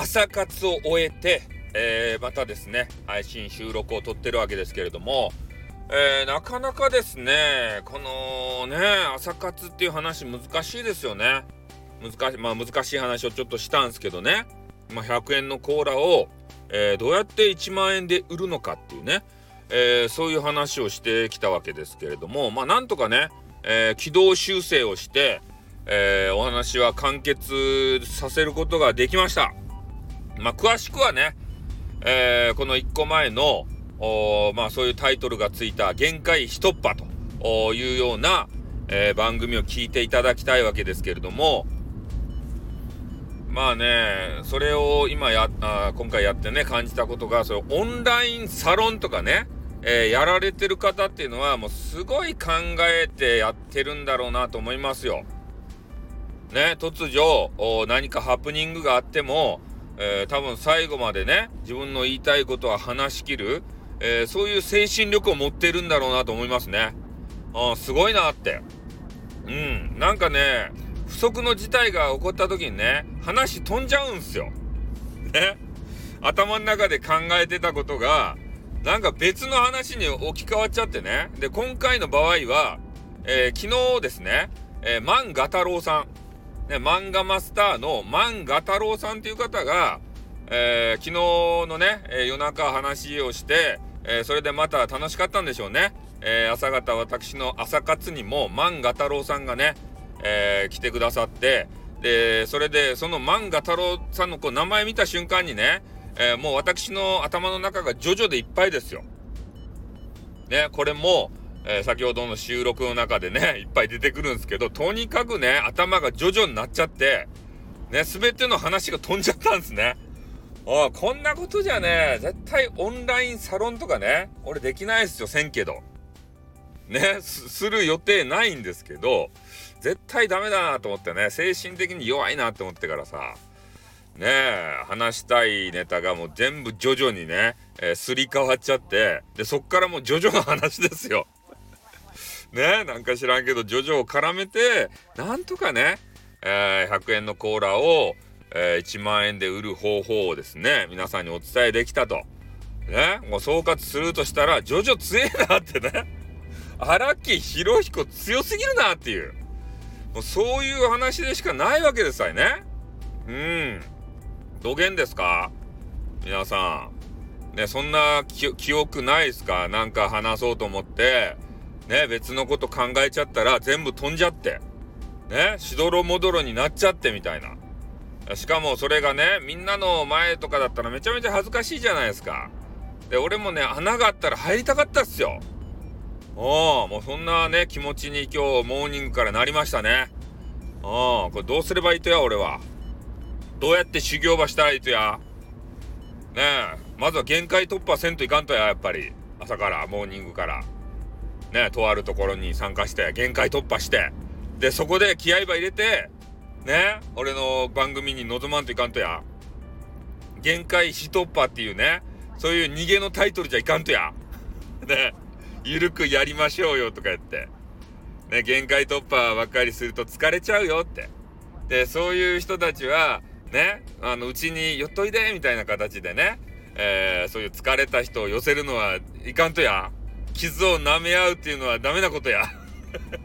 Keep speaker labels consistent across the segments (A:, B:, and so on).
A: 朝活を終えて、えー、またですね、配信収録を撮ってるわけですけれども、えー、なかなかですね、このね、朝活っていう話難しいですよね。難しい、まあ難しい話をちょっとしたんですけどね、まあ、100円のコーラを、えー、どうやって1万円で売るのかっていうね、えー、そういう話をしてきたわけですけれども、まあなんとかね、え、軌道修正をして、えお話は完結させることができました。まあ詳しくはね、えこの1個前の、まあそういうタイトルがついた限界一突破というような、えー、番組を聞いていただきたいわけですけれどもまあねそれを今やあ今回やってね感じたことがそれオンラインサロンとかね、えー、やられてる方っていうのはもうすごい考えてやってるんだろうなと思いますよ。ね突如何かハプニングがあっても、えー、多分最後までね自分の言いたいことは話し切るえー、そういう精神力を持ってるんだろうなと思いますね。あすごいなって。うん。なんかね、不測の事態が起こった時にね、話飛んじゃうんすよ。ね。頭の中で考えてたことが、なんか別の話に置き換わっちゃってね。で、今回の場合は、えー、昨日ですね、えー、万画太郎さん、ね、漫画マスターの万画太郎さんっていう方が、えー、昨日のね、え夜中話をして、えー、それでまた楽しかったんでしょうね。え、朝方私の朝活にも万画太郎さんがね、え、来てくださって、で、それでその万画太郎さんのこう名前見た瞬間にね、えもう私の頭の中がジョジョでいっぱいですよ。ね、これも、え先ほどの収録の中でね、いっぱい出てくるんですけど、とにかくね、頭がジョジョになっちゃって、ね、すべての話が飛んじゃったんですね。ああ、こんなことじゃね、絶対オンラインサロンとかね、俺できないですよ、せんけど。ね、する予定ないんですけど、絶対ダメだなと思ってね、精神的に弱いなって思ってからさ、ねえ、話したいネタがもう全部徐々にね、えー、すり替わっちゃって、で、そっからもう徐々の話ですよ。ねなんか知らんけど、徐々を絡めて、なんとかね、えー、100円のコーラを、えー、1万円で売る方法をですね、皆さんにお伝えできたと。ね、もう総括するとしたら、ジョジョ強えなってね。荒木博彦強すぎるなっていう。もうそういう話でしかないわけですわね。うん。どげんですか？皆さん。ね、そんな記憶ないですか？なんか話そうと思って、ね、別のこと考えちゃったら全部飛んじゃって、ね、しどろもどろになっちゃってみたいな。しかもそれがね、みんなの前とかだったらめちゃめちゃ恥ずかしいじゃないですか。で、俺もね、穴があったら入りたかったっすよ。おもうそんなね、気持ちに今日モーニングからなりましたね。おこれどうすればいいとや、俺は。どうやって修行場したらいいとや。ねえ、まずは限界突破せんといかんとや、やっぱり。朝から、モーニングから。ねとあるところに参加して、限界突破して。で、そこで気合いば入れて、ね、俺の番組に臨まんといかんとや。限界一突破っていうね、そういう逃げのタイトルじゃいかんとや。ね、ゆるくやりましょうよとか言って。ね、限界突破ばっかりすると疲れちゃうよって。で、そういう人たちは、ね、あの、うちに寄っといでみたいな形でね、えー、そういう疲れた人を寄せるのはいかんとや。傷を舐め合うっていうのはダメなことや。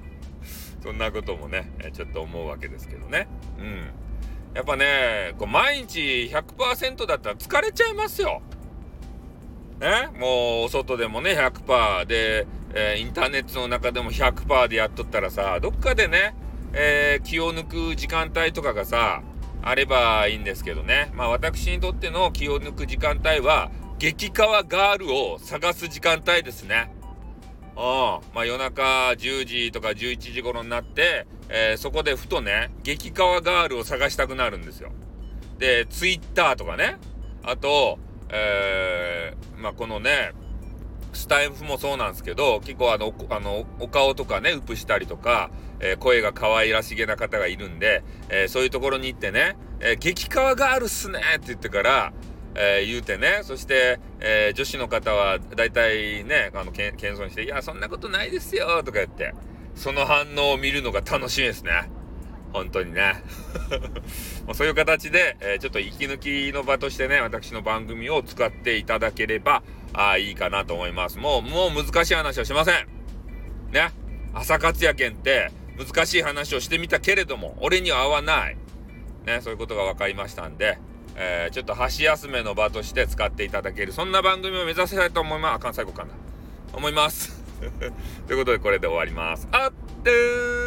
A: そんなこともね、ちょっと思うわけですけどね。うん。やっぱね、こう毎日100%だったら疲れちゃいますよ。ね、もうお外でもね100%で、えー、インターネットの中でも100%でやっとったらさどっかでね、えー、気を抜く時間帯とかがさあればいいんですけどねまあ私にとっての気を抜く時間帯は激川ガールを探す時間帯ですね。あまあ夜中10時とか11時頃になって、えー、そこでふとね、激川ガールを探したくなるんですよ。で、ツイッターとかね、あと、えー、まあこのね、スタイフもそうなんですけど、結構あの、あの、お顔とかね、ウプしたりとか、えー、声が可愛らしげな方がいるんで、え、そういうところに行ってね、えー、激川ガールっすねって言ってから、えー、言うてね、そして、えー、女子の方は大体ね、あの、謙遜して、いや、そんなことないですよとか言って、その反応を見るのが楽しみですね。本当にね。そういう形で、えー、ちょっと息抜きの場としてね、私の番組を使っていただければ、あいいかなと思います。もう、もう難しい話はしません。ね。朝活也県って難しい話をしてみたけれども、俺には合わない。ね、そういうことが分かりましたんで、えー、ちょっと箸休めの場として使っていただける、そんな番組を目指せたいと思います。あかん、最後かな。思います。ということで、これで終わります。あってー